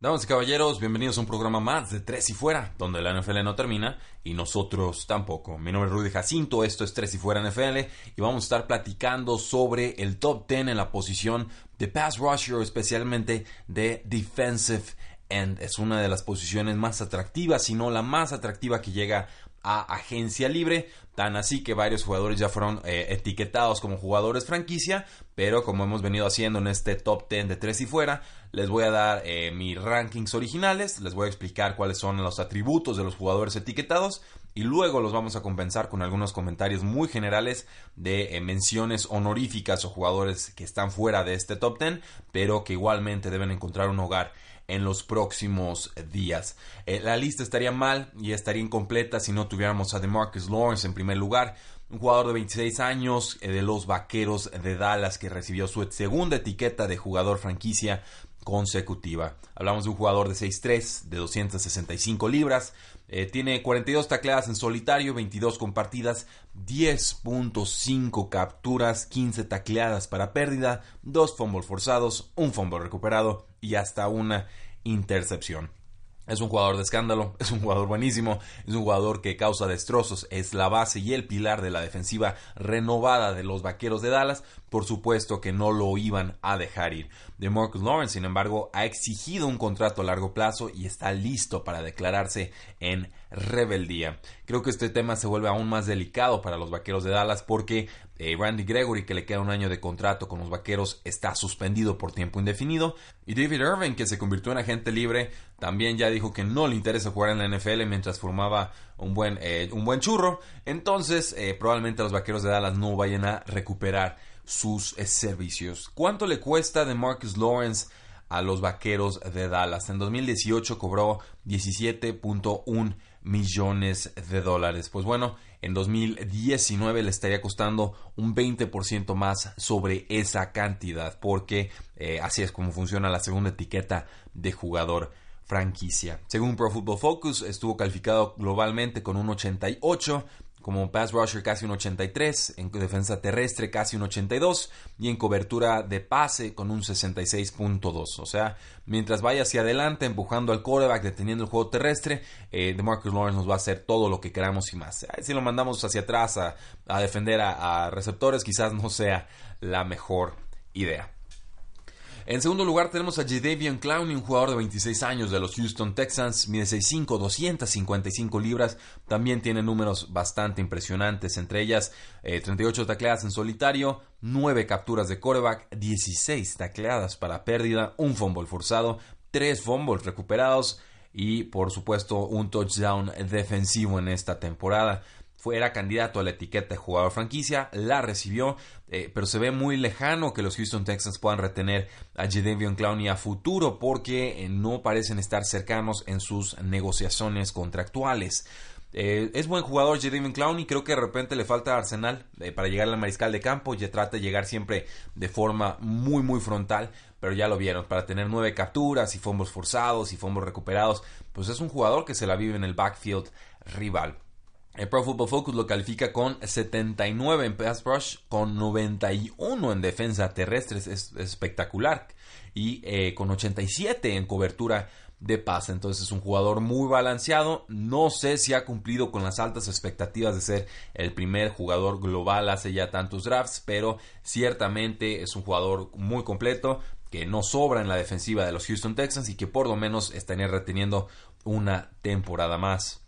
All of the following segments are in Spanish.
Damas y caballeros, bienvenidos a un programa más de Tres y Fuera, donde la NFL no termina y nosotros tampoco. Mi nombre es Rudy Jacinto, esto es Tres y Fuera NFL y vamos a estar platicando sobre el top 10 en la posición de pass rusher, especialmente de defensive end. Es una de las posiciones más atractivas, si no la más atractiva que llega a agencia libre, tan así que varios jugadores ya fueron eh, etiquetados como jugadores franquicia, pero como hemos venido haciendo en este top 10 de tres y fuera, les voy a dar eh, mis rankings originales, les voy a explicar cuáles son los atributos de los jugadores etiquetados y luego los vamos a compensar con algunos comentarios muy generales de eh, menciones honoríficas o jugadores que están fuera de este top 10, pero que igualmente deben encontrar un hogar en los próximos días. Eh, la lista estaría mal y estaría incompleta si no tuviéramos a DeMarcus Lawrence en primer lugar, un jugador de 26 años eh, de los Vaqueros de Dallas que recibió su segunda etiqueta de jugador franquicia consecutiva. Hablamos de un jugador de 6'3, de 265 libras, eh, tiene 42 tacleadas en solitario, 22 compartidas, 10.5 capturas, 15 tacleadas para pérdida, 2 fumbles forzados, un fumble recuperado y hasta una intercepción. Es un jugador de escándalo, es un jugador buenísimo, es un jugador que causa destrozos, es la base y el pilar de la defensiva renovada de los Vaqueros de Dallas. Por supuesto que no lo iban a dejar ir. De Marcus Lawrence, sin embargo, ha exigido un contrato a largo plazo y está listo para declararse en rebeldía. Creo que este tema se vuelve aún más delicado para los Vaqueros de Dallas porque eh, Randy Gregory, que le queda un año de contrato con los Vaqueros, está suspendido por tiempo indefinido. Y David Irving, que se convirtió en agente libre, también ya dijo que no le interesa jugar en la NFL mientras formaba un buen, eh, un buen churro. Entonces, eh, probablemente los Vaqueros de Dallas no vayan a recuperar sus servicios. ¿Cuánto le cuesta de Marcus Lawrence? a los Vaqueros de Dallas. En 2018 cobró 17.1 millones de dólares. Pues bueno, en 2019 le estaría costando un 20% más sobre esa cantidad, porque eh, así es como funciona la segunda etiqueta de jugador franquicia. Según Pro Football Focus, estuvo calificado globalmente con un 88 como pass rusher casi un 83, en defensa terrestre casi un 82 y en cobertura de pase con un 66.2. O sea, mientras vaya hacia adelante empujando al quarterback, deteniendo el juego terrestre, eh, DeMarcus Lawrence nos va a hacer todo lo que queramos y más. Si lo mandamos hacia atrás a, defender a receptores, quizás no sea la mejor idea. En segundo lugar tenemos a Jadavion Clowney, un jugador de 26 años de los Houston Texans, mide 6'5", 255 libras, también tiene números bastante impresionantes, entre ellas 38 eh, tacleadas en solitario, 9 capturas de coreback, 16 tacleadas para pérdida, un fumble forzado, 3 fumbles recuperados y por supuesto un touchdown defensivo en esta temporada fuera candidato a la etiqueta de jugador franquicia, la recibió, eh, pero se ve muy lejano que los Houston Texans puedan retener a Jadavion Clowney a futuro porque eh, no parecen estar cercanos en sus negociaciones contractuales. Eh, es buen jugador Jadavion Clowney, creo que de repente le falta arsenal para llegar al mariscal de campo, ya trata de llegar siempre de forma muy muy frontal, pero ya lo vieron, para tener nueve capturas y fumbles forzados y fumbles recuperados, pues es un jugador que se la vive en el backfield rival. El Pro Football Focus lo califica con 79 en pass rush, con 91 en defensa terrestre, es, espectacular, y eh, con 87 en cobertura de pase. Entonces es un jugador muy balanceado. No sé si ha cumplido con las altas expectativas de ser el primer jugador global hace ya tantos drafts, pero ciertamente es un jugador muy completo que no sobra en la defensiva de los Houston Texans y que por lo menos estaría reteniendo una temporada más.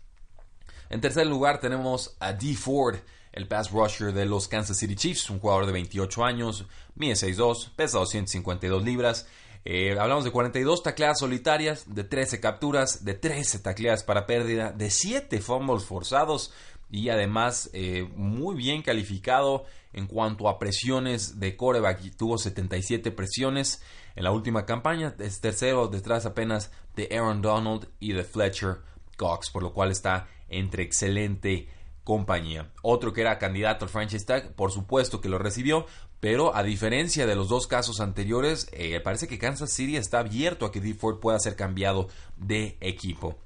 En tercer lugar tenemos a D. Ford, el pass rusher de los Kansas City Chiefs, un jugador de 28 años, mide 6'2, pesa 252 libras. Eh, hablamos de 42 tacleadas solitarias, de 13 capturas, de 13 tacleadas para pérdida, de 7 fumbles forzados, y además eh, muy bien calificado en cuanto a presiones de coreback. Tuvo 77 presiones en la última campaña. Es tercero detrás apenas de Aaron Donald y de Fletcher Cox, por lo cual está entre excelente compañía. Otro que era candidato al franchise tag, por supuesto que lo recibió, pero a diferencia de los dos casos anteriores, eh, parece que Kansas City está abierto a que D Ford pueda ser cambiado de equipo.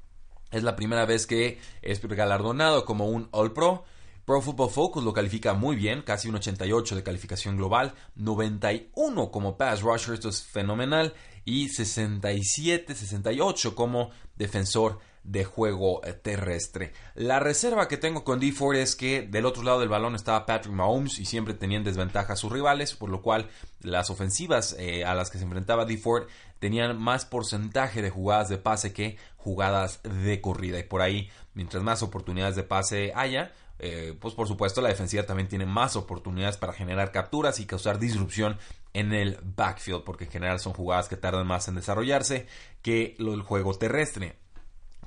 Es la primera vez que es galardonado como un All Pro. Pro Football Focus lo califica muy bien, casi un 88 de calificación global, 91 como pass rusher, esto es fenomenal, y 67, 68 como defensor de juego terrestre. La reserva que tengo con D Ford es que del otro lado del balón estaba Patrick Mahomes y siempre tenían desventaja a sus rivales, por lo cual las ofensivas eh, a las que se enfrentaba D Ford tenían más porcentaje de jugadas de pase que jugadas de corrida. Y por ahí, mientras más oportunidades de pase haya, eh, pues por supuesto la defensiva también tiene más oportunidades para generar capturas y causar disrupción en el backfield, porque en general son jugadas que tardan más en desarrollarse que del juego terrestre.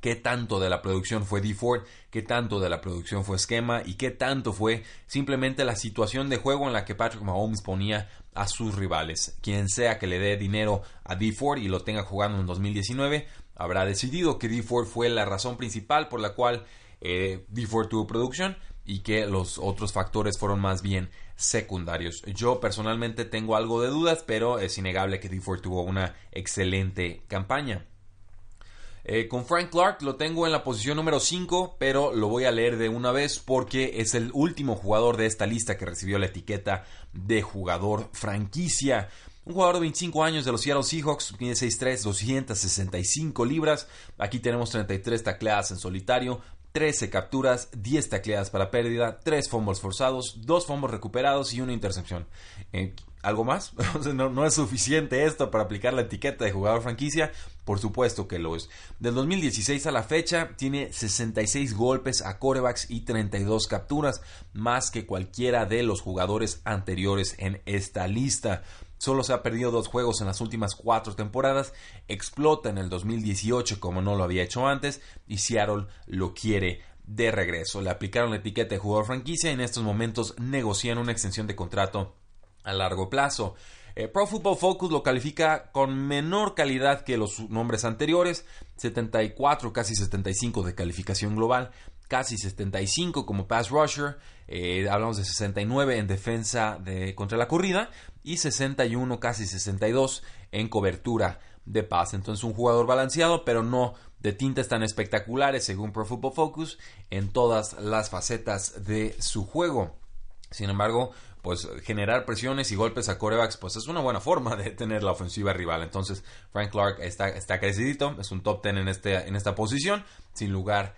¿Qué tanto de la producción fue D Ford? ¿Qué tanto de la producción fue esquema? ¿Y qué tanto fue simplemente la situación de juego en la que Patrick Mahomes ponía a sus rivales? Quien sea que le dé dinero a D Ford y lo tenga jugando en 2019, habrá decidido que D Ford fue la razón principal por la cual eh, D Ford tuvo producción y que los otros factores fueron más bien secundarios. Yo personalmente tengo algo de dudas, pero es innegable que D Ford tuvo una excelente campaña. Eh, con Frank Clark lo tengo en la posición número 5, pero lo voy a leer de una vez porque es el último jugador de esta lista que recibió la etiqueta de jugador franquicia. Un jugador de 25 años de los Seattle Seahawks, tiene 6'3, 265 libras. Aquí tenemos 33 tacleadas en solitario, 13 capturas, 10 tacleadas para pérdida, 3 fumbles forzados, 2 fumbles recuperados y una intercepción. Eh, ¿Algo más? no, es suficiente esto para aplicar la etiqueta de jugador franquicia. Por supuesto que lo es. Del 2016 a la fecha tiene 66 golpes a corebacks y 32 capturas, más que cualquiera de los jugadores anteriores en esta lista. Solo se ha perdido dos juegos en las últimas cuatro temporadas. Explota en el 2018 como no lo había hecho antes y Seattle lo quiere de regreso. Le aplicaron la etiqueta de jugador franquicia y en estos momentos negocian una extensión de contrato a largo plazo. Eh, Pro Football Focus lo califica con menor calidad que los nombres anteriores, 74, casi 75 de calificación global, casi 75 como pass rusher, eh, hablamos de 69 en defensa de, contra la corrida y 61, casi 62 en cobertura de pase. Entonces un jugador balanceado, pero no de tintes tan espectaculares según Pro Football Focus en todas las facetas de su juego. Sin embargo, pues generar presiones y golpes a corebacks, pues es una buena forma de tener la ofensiva rival. Entonces, Frank Clark está, está crecidito, es un top 10 en, este, en esta posición, sin lugar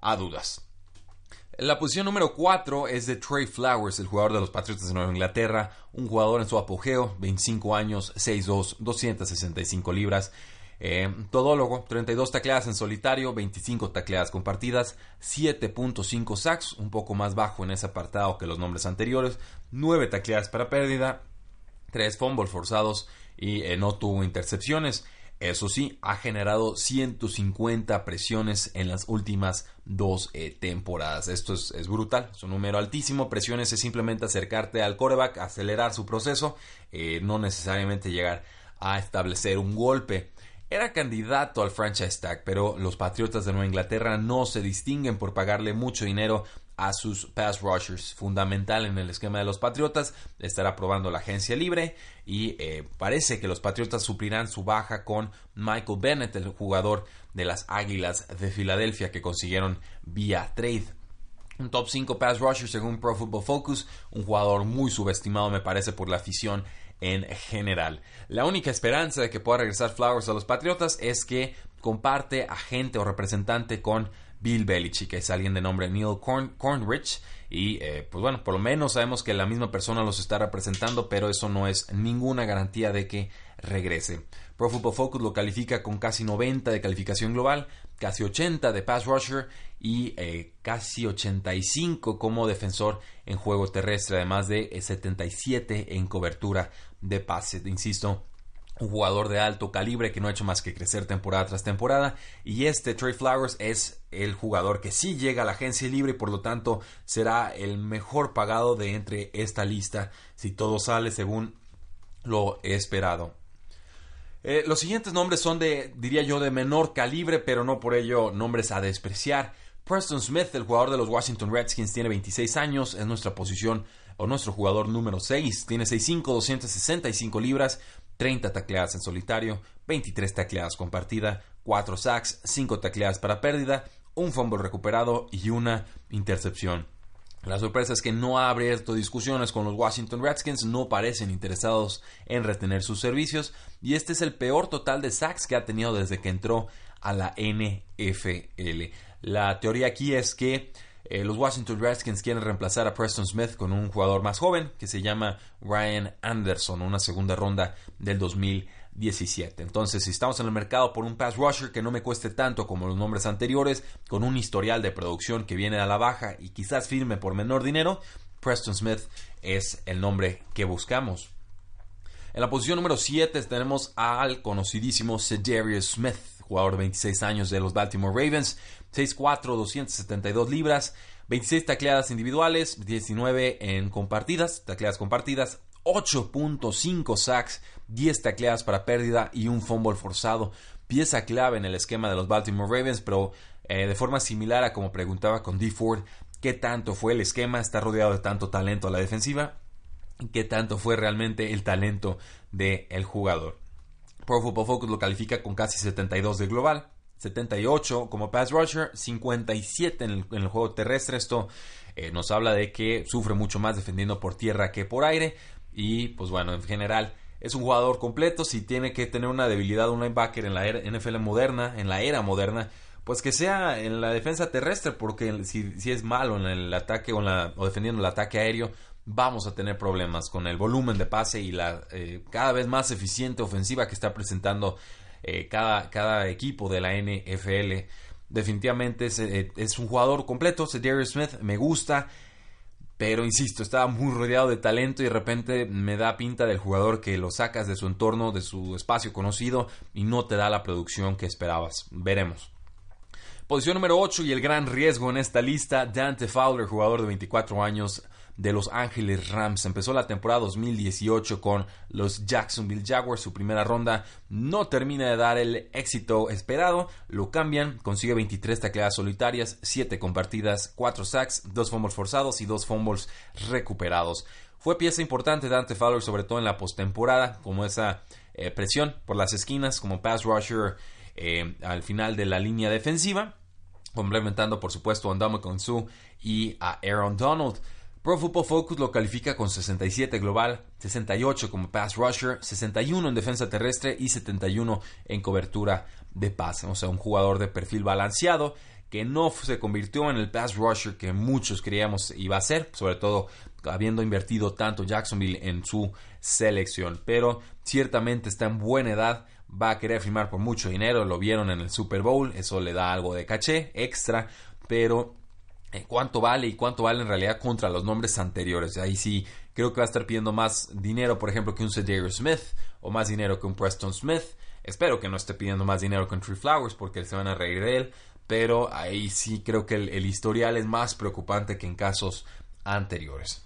a dudas. La posición número 4 es de Trey Flowers, el jugador de los Patriots de Nueva Inglaterra, un jugador en su apogeo, 25 años, 6'2, 265 libras. Eh, todólogo, 32 tacleadas en solitario, 25 tacleadas compartidas, 7.5 sacks, un poco más bajo en ese apartado que los nombres anteriores, 9 tacleadas para pérdida, 3 fumbles forzados y eh, no tuvo intercepciones. Eso sí, ha generado 150 presiones en las últimas dos eh, temporadas. Esto es, brutal, es un número altísimo. Presiones es simplemente acercarte al coreback, acelerar su proceso, no necesariamente llegar a establecer un golpe. Era candidato al franchise tag, pero los Patriotas de Nueva Inglaterra no se distinguen por pagarle mucho dinero a sus pass rushers. Fundamental en el esquema de los Patriotas estará probando la agencia libre y eh, parece que los Patriotas suplirán su baja con Michael Bennett, el jugador de las Águilas de Filadelfia que consiguieron vía trade. Un top 5 pass rusher según Pro Football Focus, un jugador muy subestimado me parece por la afición en general. La única esperanza de que pueda regresar Flowers a los Patriotas es que comparte agente o representante con Bill Belichick, que es alguien de nombre Neil Cornrich. Y eh, pues bueno, por lo menos sabemos que la misma persona los está representando, pero eso no es ninguna garantía de que regrese. Pro Football Focus lo califica con casi 90 de calificación global, casi 80 de pass rusher y eh, casi 85 como defensor en juego terrestre, además de 77 en cobertura de pase. Insisto, un jugador de alto calibre que no ha hecho más que crecer temporada tras temporada. Y este Trey Flowers es el jugador que sí llega a la agencia libre y por lo tanto será el mejor pagado de entre esta lista si todo sale según lo esperado. Eh, los siguientes nombres son de, diría yo, de menor calibre, pero no por ello nombres a despreciar. Preston Smith, el jugador de los Washington Redskins, tiene 26 años, es nuestra posición o nuestro jugador número 6, tiene 6'5, 265 libras, 30 tacleadas en solitario, 23 tacleadas compartida, 4 sacks, 5 tacleadas para pérdida, un fumble recuperado y una intercepción. La sorpresa es que no ha abierto discusiones con los Washington Redskins, no parecen interesados en retener sus servicios y este es el peor total de sacks que ha tenido desde que entró a la NFL. La teoría aquí es que eh, los Washington Redskins quieren reemplazar a Preston Smith con un jugador más joven que se llama Ryan Anderson, una segunda ronda del 2017. Entonces, si estamos en el mercado por un pass rusher que no me cueste tanto como los nombres anteriores, con un historial de producción que viene a la baja y quizás firme por menor dinero, Preston Smith es el nombre que buscamos. En la posición número 7 tenemos al conocidísimo Cedarius Smith, jugador de 26 años de los Baltimore Ravens, 6'4, 272 libras, 26 tacleadas individuales, 19 en compartidas, tacleadas compartidas, 8.5 sacks, 10 tacleadas para pérdida y un fumble forzado. Pieza clave en el esquema de los Baltimore Ravens, pero eh, de forma similar a como preguntaba con D. Ford, ¿qué tanto fue el esquema? Está rodeado de tanto talento a la defensiva. ¿Qué tanto fue realmente el talento del jugador? Pro Football Focus lo califica con casi 72 de global. 78 como pass rusher, 57 en el, juego terrestre. Esto eh, nos habla de que sufre mucho más defendiendo por tierra que por aire. Y pues bueno, en general es un jugador completo. Si tiene que tener una debilidad un linebacker en la NFL moderna, en la era moderna, pues que sea en la defensa terrestre, porque si, es malo en el ataque o, la, o, defendiendo el ataque aéreo, vamos a tener problemas con el volumen de pase y la eh, cada vez más eficiente ofensiva que está presentando eh, cada, cada, equipo de la NFL. Definitivamente es, eh, un jugador completo. Darius Smith me gusta. Pero insisto, estaba muy rodeado de talento y de repente me da pinta del jugador que lo sacas de su entorno, de su espacio conocido y no te da la producción que esperabas. Veremos. Posición número 8 y el gran riesgo en esta lista, Dante Fowler, jugador de 24 años, de Los Ángeles Rams. Empezó la temporada 2018 con los Jacksonville Jaguars. Su primera ronda no termina de dar el éxito esperado. Lo cambian, consigue 23 tacleadas solitarias, 7 compartidas, 4 sacks, 2 fumbles forzados y 2 fumbles recuperados. Fue pieza importante Dante Fowler, sobre todo en la postemporada, como esa eh, presión por las esquinas, como pass rusher eh, al final de la línea defensiva, complementando por supuesto a Ndamo Konsu y a Aaron Donald. Pro Football Focus lo califica con 67 global, 68 como pass rusher, 61 en defensa terrestre y 71 en cobertura de pase. O sea, un jugador de perfil balanceado que no se convirtió en el pass rusher que muchos creíamos iba a ser, sobre todo habiendo invertido tanto Jacksonville en su selección. Pero ciertamente está en buena edad, va a querer firmar por mucho dinero, lo vieron en el Super Bowl, eso le da algo de caché extra, pero eh, cuánto vale y cuánto vale en realidad contra los nombres anteriores. Ahí sí creo que va a estar pidiendo más dinero, por ejemplo, que un Cedric Smith o más dinero que un Preston Smith. Espero que no esté pidiendo más dinero que un Tree Flowers porque se van a reír de él. Pero ahí sí creo que el, historial es más preocupante que en casos anteriores.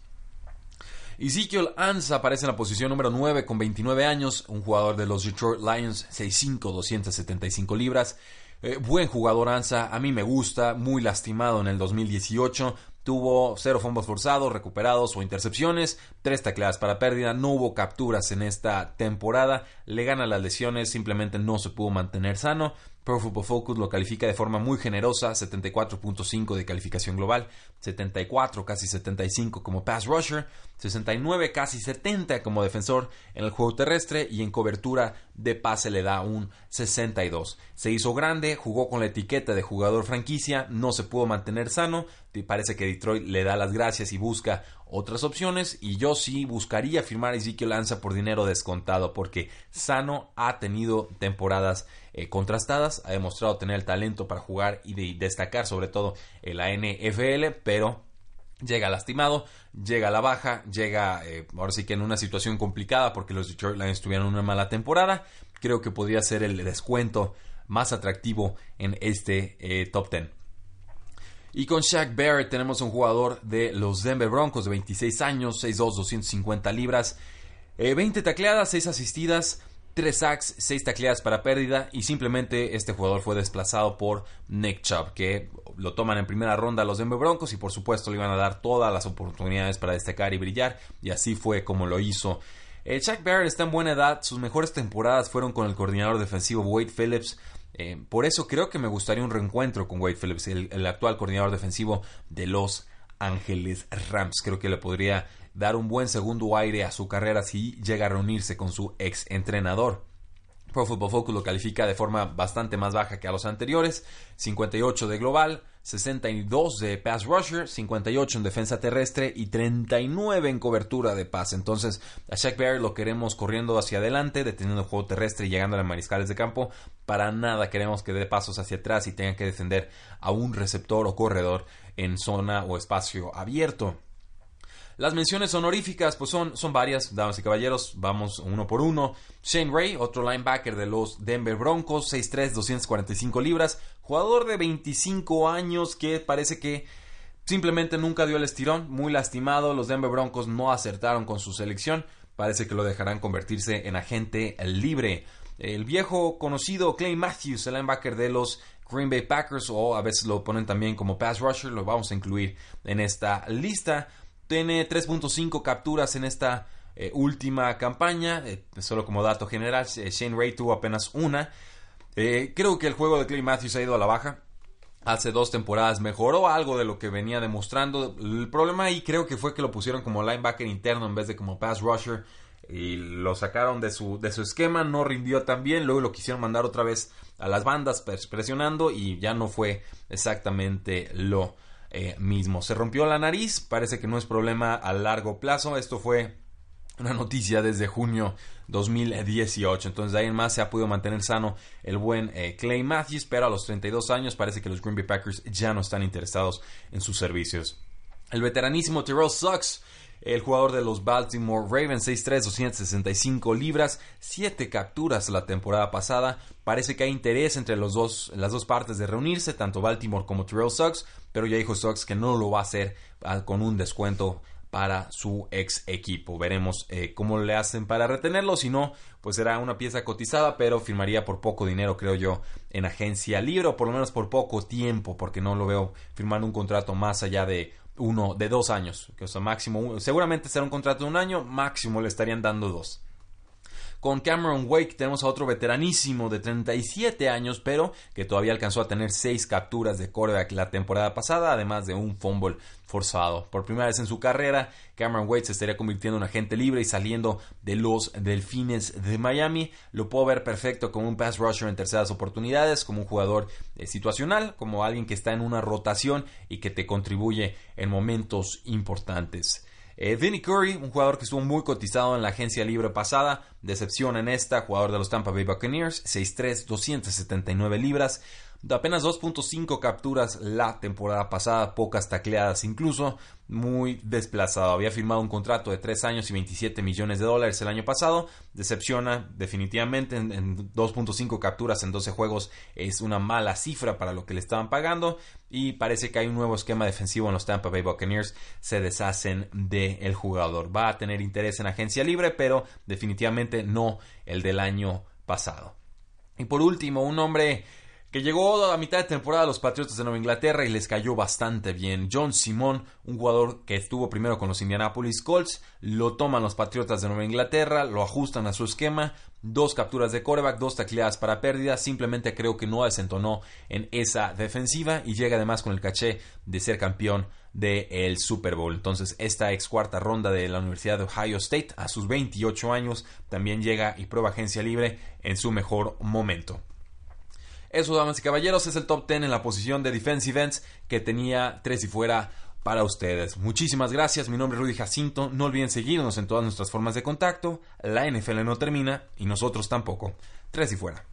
Ezekiel Ansa aparece en la posición número 9 con 29 años, un jugador de los Detroit Lions, 6'5, 275 libras. Eh, buen jugador Ansa, a mí me gusta, muy lastimado en el 2018. Tuvo cero fumbles forzados, recuperados o intercepciones, tres tacleadas para pérdida, no hubo capturas en esta temporada, le gana las lesiones, simplemente no se pudo mantener sano. Pro Football Focus lo califica de forma muy generosa, 74.5 de calificación global, 74 casi 75 como pass rusher, 69 casi 70 como defensor en el juego terrestre y en cobertura de pase le da un 62. Se hizo grande, jugó con la etiqueta de jugador franquicia, no se pudo mantener sano, parece que Detroit le da las gracias y busca otras opciones y yo sí buscaría firmar a Ezekiel Lanza por dinero descontado porque Sano ha tenido temporadas eh, contrastadas, ha demostrado tener el talento para jugar y de, destacar sobre todo en la NFL, pero llega lastimado, llega a la baja, llega eh, ahora sí que en una situación complicada porque los Detroit Lions tuvieron una mala temporada. Creo que podría ser el descuento más atractivo en este eh, top 10. Y con Shaq Barrett tenemos un jugador de los Denver Broncos de 26 años, 6'2, 250 libras, 20 eh, tacleadas, 6 asistidas, 3 sacks, 6 tacleadas para pérdida y simplemente este jugador fue desplazado por Nick Chubb, que lo toman en primera ronda los Denver Broncos y por supuesto le iban a dar todas las oportunidades para destacar y brillar y así fue como lo hizo. Eh, Chuck Barrett está en buena edad, sus mejores temporadas fueron con el coordinador defensivo Wade Phillips. Eh, por eso creo que me gustaría un reencuentro con Wade Phillips, el, actual coordinador defensivo de los Ángeles Rams. Creo que le podría dar un buen segundo aire a su carrera si llega a reunirse con su ex entrenador. Pro Football Focus lo califica de forma bastante más baja que a los anteriores, 58 de global, 62 de pass rusher, 58 en defensa terrestre y 39 en cobertura de pase. Entonces, a Shaq Barrett lo queremos corriendo hacia adelante, deteniendo el juego terrestre y llegando a las mariscales de campo. Para nada queremos que dé pasos hacia atrás y tenga que defender a un receptor o corredor en zona o espacio abierto. Las menciones honoríficas, pues son, son varias, damas y caballeros. Vamos uno por uno. Shane Ray, otro linebacker de los Denver Broncos, 6'3, 245 libras. Jugador de 25 años que parece que simplemente nunca dio el estirón. Muy lastimado. Los Denver Broncos no acertaron con su selección. Parece que lo dejarán convertirse en agente libre. El viejo conocido Clay Matthews, el linebacker de los Green Bay Packers, o a veces lo ponen también como pass rusher, lo vamos a incluir en esta lista. Tiene 3.5 capturas en esta eh, última campaña. Eh, solo como dato general, eh, Shane Ray tuvo apenas una. creo que el juego de Clay Matthews ha ido a la baja. Hace dos temporadas mejoró algo de lo que venía demostrando. El problema ahí creo que fue que lo pusieron como linebacker interno en vez de como pass rusher. Y lo sacaron de su, de su esquema, no rindió tan bien. Luego lo quisieron mandar otra vez a las bandas presionando y ya no fue exactamente lo eh, mismo. Se rompió la nariz, parece que no es problema a largo plazo. Esto fue una noticia desde junio 2018. Entonces, de ahí en más se ha podido mantener sano el buen eh, Clay Matthews, pero a los 32 años parece que los Green Bay Packers ya no están interesados en sus servicios. El veteranísimo Terrell Sucks el jugador de los Baltimore Ravens, 6'3, 265 libras, 7 capturas la temporada pasada. Parece que hay interés entre los dos, las dos partes de reunirse, tanto Baltimore como Terrell Suggs, pero ya dijo Suggs que no lo va a hacer ah, con un descuento para su ex equipo. Veremos eh, cómo le hacen para retenerlo. Si no, pues será una pieza cotizada, pero firmaría por poco dinero, creo yo, en agencia libre, o por lo menos por poco tiempo, porque no lo veo firmando un contrato más allá de uno de dos años, que o sea, máximo, seguramente será un contrato de un año, máximo le estarían dando dos. Con Cameron Wake tenemos a otro veteranísimo de 37 años, pero que todavía alcanzó a tener 6 capturas de quarterback la temporada pasada, además de un fumble forzado. Por primera vez en su carrera, Cameron Wake se estaría convirtiendo en agente libre y saliendo de los Delfines de Miami. Lo puedo ver perfecto como un pass rusher en terceras oportunidades, como un jugador eh, situacional, como alguien que está en una rotación y que te contribuye en momentos importantes. Eh, Vinny Curry, un jugador que estuvo muy cotizado en la agencia libre pasada, decepción en esta, jugador de los Tampa Bay Buccaneers, 6'3, 279 libras, de apenas 2.5 capturas la temporada pasada, pocas tacleadas incluso, muy desplazado. Había firmado un contrato de 3 años y 27 millones de dólares el año pasado. Decepciona definitivamente en, 2.5 capturas en 12 juegos es una mala cifra para lo que le estaban pagando y parece que hay un nuevo esquema defensivo en los Tampa Bay Buccaneers. Se deshacen del jugador. Va a tener interés en agencia libre, pero definitivamente no el del año pasado. Y por último, un hombre que llegó a mitad de temporada a los Patriotas de Nueva Inglaterra y les cayó bastante bien. John Simon, un jugador que estuvo primero con los Indianapolis Colts, lo toman los Patriotas de Nueva Inglaterra, lo ajustan a su esquema, dos capturas de coreback, dos tacleadas para pérdida, simplemente creo que no desentonó en esa defensiva y llega además con el caché de ser campeón del Super Bowl. Entonces, esta ex cuarta ronda de la Universidad de Ohio State, a sus 28 años, también llega y prueba agencia libre en su mejor momento. Eso, damas y caballeros, es el top 10 en la posición de Defensive Ends que tenía tres y fuera para ustedes. Muchísimas gracias, mi nombre es Rudy Jacinto. No olviden seguirnos en todas nuestras formas de contacto. La NFL no termina y nosotros tampoco. Tres y fuera.